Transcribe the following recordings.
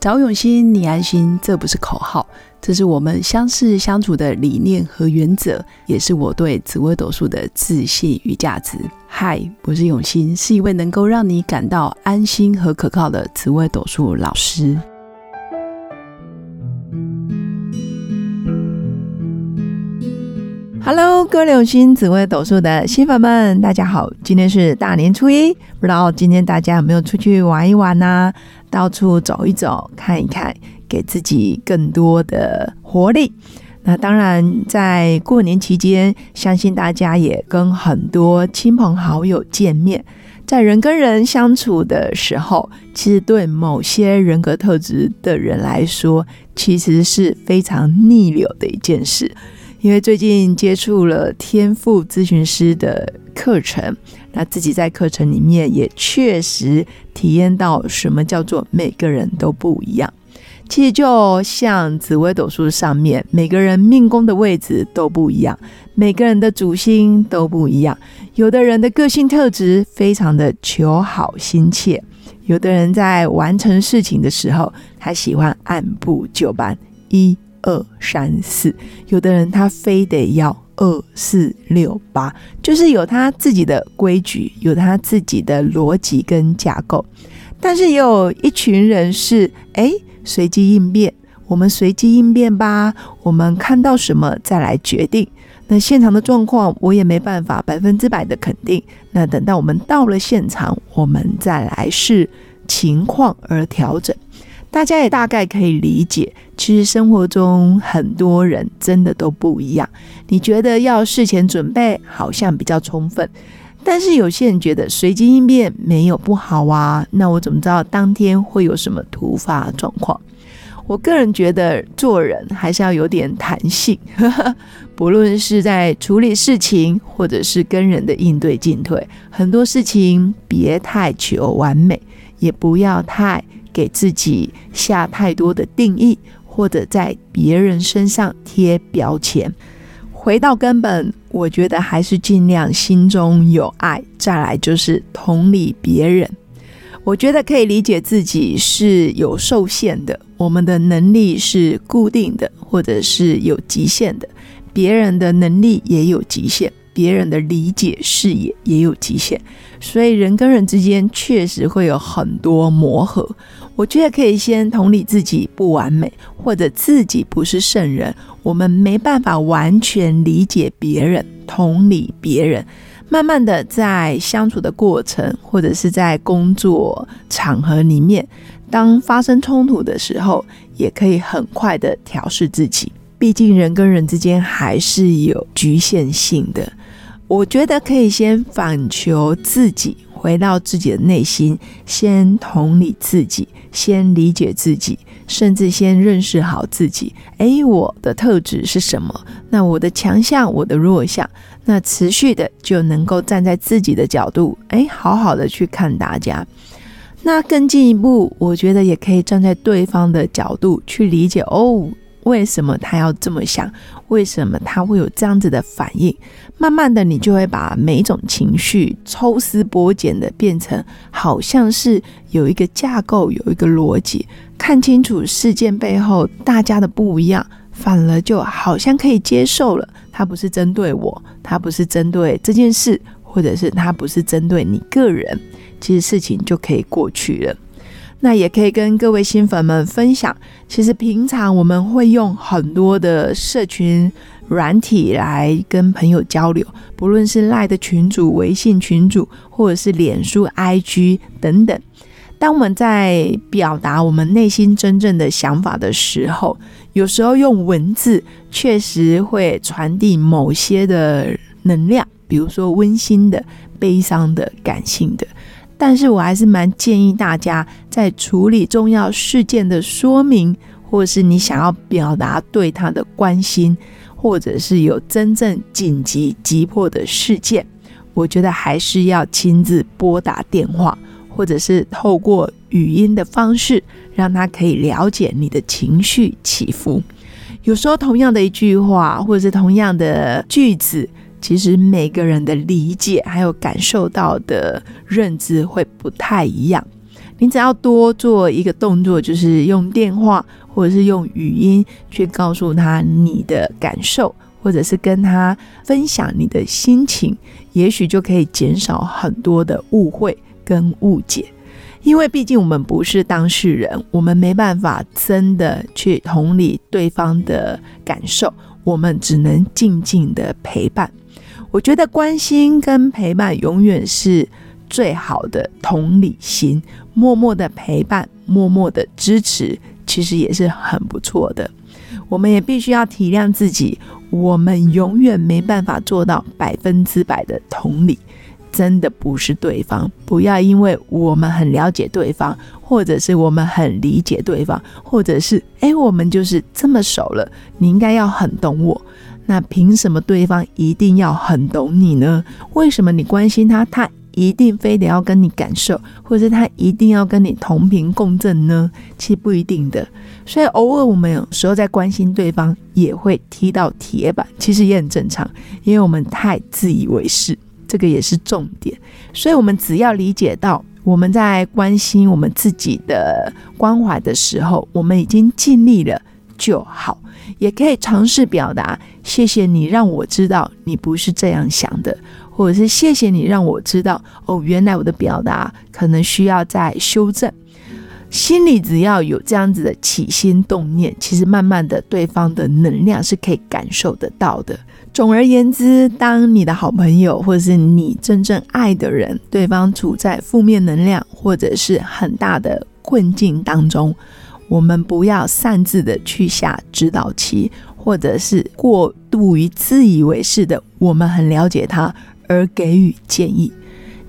找永新，你安心，这不是口号，这是我们相识相处的理念和原则，也是我对紫微斗数的自信与价值。嗨，我是永新，是一位能够让你感到安心和可靠的紫微斗数老师。Hello，各位永新紫微斗数的新粉们，大家好！今天是大年初一，不知道今天大家有没有出去玩一玩呢？到处走一走，看一看，给自己更多的活力。那当然，在过年期间，相信大家也跟很多亲朋好友见面，在人跟人相处的时候，其实对某些人格特质的人来说，其实是非常逆流的一件事。因为最近接触了天赋咨询师的课程，那自己在课程里面也确实体验到什么叫做每个人都不一样。其实就像紫微斗数上面，每个人命宫的位置都不一样，每个人的主星都不一样。有的人的个性特质非常的求好心切，有的人在完成事情的时候，他喜欢按部就班。一二三四，有的人他非得要二四六八，就是有他自己的规矩，有他自己的逻辑跟架构。但是也有一群人是哎随机应变，我们随机应变吧，我们看到什么再来决定。那现场的状况我也没办法百分之百的肯定。那等到我们到了现场，我们再来视情况而调整。大家也大概可以理解，其实生活中很多人真的都不一样。你觉得要事前准备好像比较充分，但是有些人觉得随机应变没有不好啊。那我怎么知道当天会有什么突发状况？我个人觉得做人还是要有点弹性，不论是在处理事情，或者是跟人的应对进退，很多事情别太求完美，也不要太。给自己下太多的定义，或者在别人身上贴标签。回到根本，我觉得还是尽量心中有爱。再来就是同理别人，我觉得可以理解自己是有受限的，我们的能力是固定的，或者是有极限的。别人的能力也有极限，别人的理解视野也有极限，所以人跟人之间确实会有很多磨合。我觉得可以先同理自己不完美，或者自己不是圣人，我们没办法完全理解别人，同理别人。慢慢的在相处的过程，或者是在工作场合里面，当发生冲突的时候，也可以很快的调试自己。毕竟人跟人之间还是有局限性的。我觉得可以先反求自己。回到自己的内心，先同理自己，先理解自己，甚至先认识好自己。诶，我的特质是什么？那我的强项，我的弱项，那持续的就能够站在自己的角度，诶，好好的去看大家。那更进一步，我觉得也可以站在对方的角度去理解哦。为什么他要这么想？为什么他会有这样子的反应？慢慢的，你就会把每一种情绪抽丝剥茧的变成，好像是有一个架构，有一个逻辑，看清楚事件背后大家的不一样，反而就好像可以接受了。他不是针对我，他不是针对这件事，或者是他不是针对你个人，其实事情就可以过去了。那也可以跟各位新粉们分享，其实平常我们会用很多的社群软体来跟朋友交流，不论是赖的群主、微信群主，或者是脸书、IG 等等。当我们在表达我们内心真正的想法的时候，有时候用文字确实会传递某些的能量，比如说温馨的、悲伤的、感性的。但是我还是蛮建议大家在处理重要事件的说明，或是你想要表达对他的关心，或者是有真正紧急急迫的事件，我觉得还是要亲自拨打电话，或者是透过语音的方式，让他可以了解你的情绪起伏。有时候同样的一句话，或者是同样的句子。其实每个人的理解还有感受到的认知会不太一样。你只要多做一个动作，就是用电话或者是用语音去告诉他你的感受，或者是跟他分享你的心情，也许就可以减少很多的误会跟误解。因为毕竟我们不是当事人，我们没办法真的去同理对方的感受，我们只能静静的陪伴。我觉得关心跟陪伴永远是最好的同理心，默默的陪伴，默默的支持，其实也是很不错的。我们也必须要体谅自己，我们永远没办法做到百分之百的同理。真的不是对方，不要因为我们很了解对方，或者是我们很理解对方，或者是哎，我们就是这么熟了，你应该要很懂我。那凭什么对方一定要很懂你呢？为什么你关心他，他一定非得要跟你感受，或者他一定要跟你同频共振呢？其实不一定的。所以偶尔我们有时候在关心对方，也会踢到铁板，其实也很正常，因为我们太自以为是。这个也是重点，所以我们只要理解到我们在关心我们自己的关怀的时候，我们已经尽力了就好，也可以尝试表达谢谢你让我知道你不是这样想的，或者是谢谢你让我知道哦，原来我的表达可能需要再修正。心里只要有这样子的起心动念，其实慢慢的对方的能量是可以感受得到的。总而言之，当你的好朋友或是你真正爱的人，对方处在负面能量或者是很大的困境当中，我们不要擅自的去下指导棋，或者是过度于自以为是的，我们很了解他而给予建议，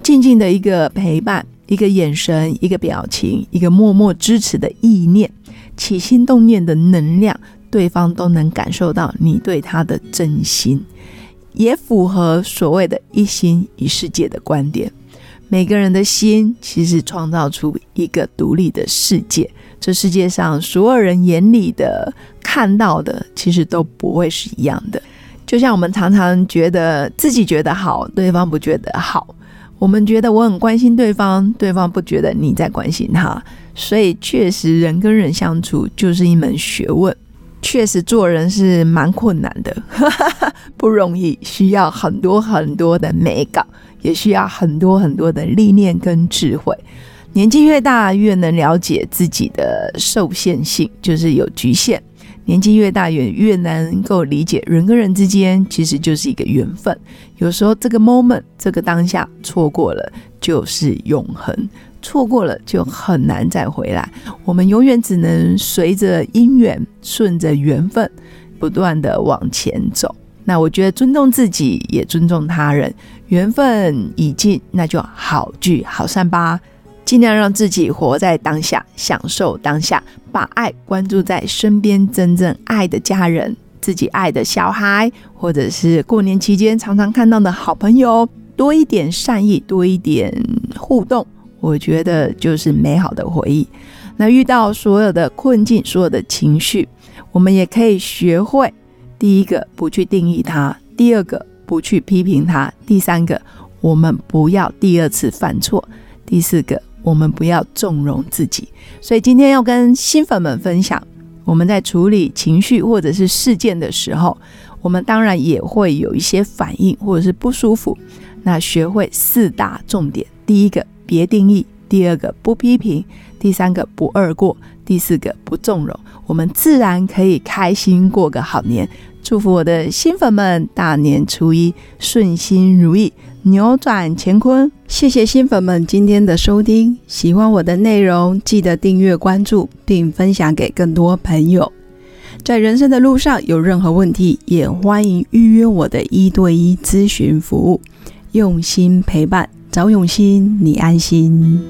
静静的一个陪伴，一个眼神，一个表情，一个默默支持的意念，起心动念的能量。对方都能感受到你对他的真心，也符合所谓的一心一世界的观点。每个人的心其实创造出一个独立的世界，这世界上所有人眼里的看到的，其实都不会是一样的。就像我们常常觉得自己觉得好，对方不觉得好；我们觉得我很关心对方，对方不觉得你在关心他。所以，确实人跟人相处就是一门学问。确实做人是蛮困难的，不容易，需要很多很多的美感，也需要很多很多的历练跟智慧。年纪越大，越能了解自己的受限性，就是有局限。年纪越大，越越能够理解人跟人之间其实就是一个缘分。有时候这个 moment，这个当下错过了，就是永恒。错过了就很难再回来，我们永远只能随着因缘，顺着缘分，不断的往前走。那我觉得尊重自己，也尊重他人。缘分已尽，那就好聚好散吧。尽量让自己活在当下，享受当下，把爱关注在身边真正爱的家人、自己爱的小孩，或者是过年期间常常看到的好朋友，多一点善意，多一点互动。我觉得就是美好的回忆。那遇到所有的困境、所有的情绪，我们也可以学会：第一个，不去定义它；第二个，不去批评它；第三个，我们不要第二次犯错；第四个，我们不要纵容自己。所以今天要跟新粉们分享，我们在处理情绪或者是事件的时候，我们当然也会有一些反应或者是不舒服。那学会四大重点：第一个。别定义，第二个不批评，第三个不二过，第四个不纵容，我们自然可以开心过个好年。祝福我的新粉们大年初一顺心如意，扭转乾坤。谢谢新粉们今天的收听，喜欢我的内容，记得订阅关注并分享给更多朋友。在人生的路上有任何问题，也欢迎预约我的一对一咨询服务，用心陪伴。找永心，你安心。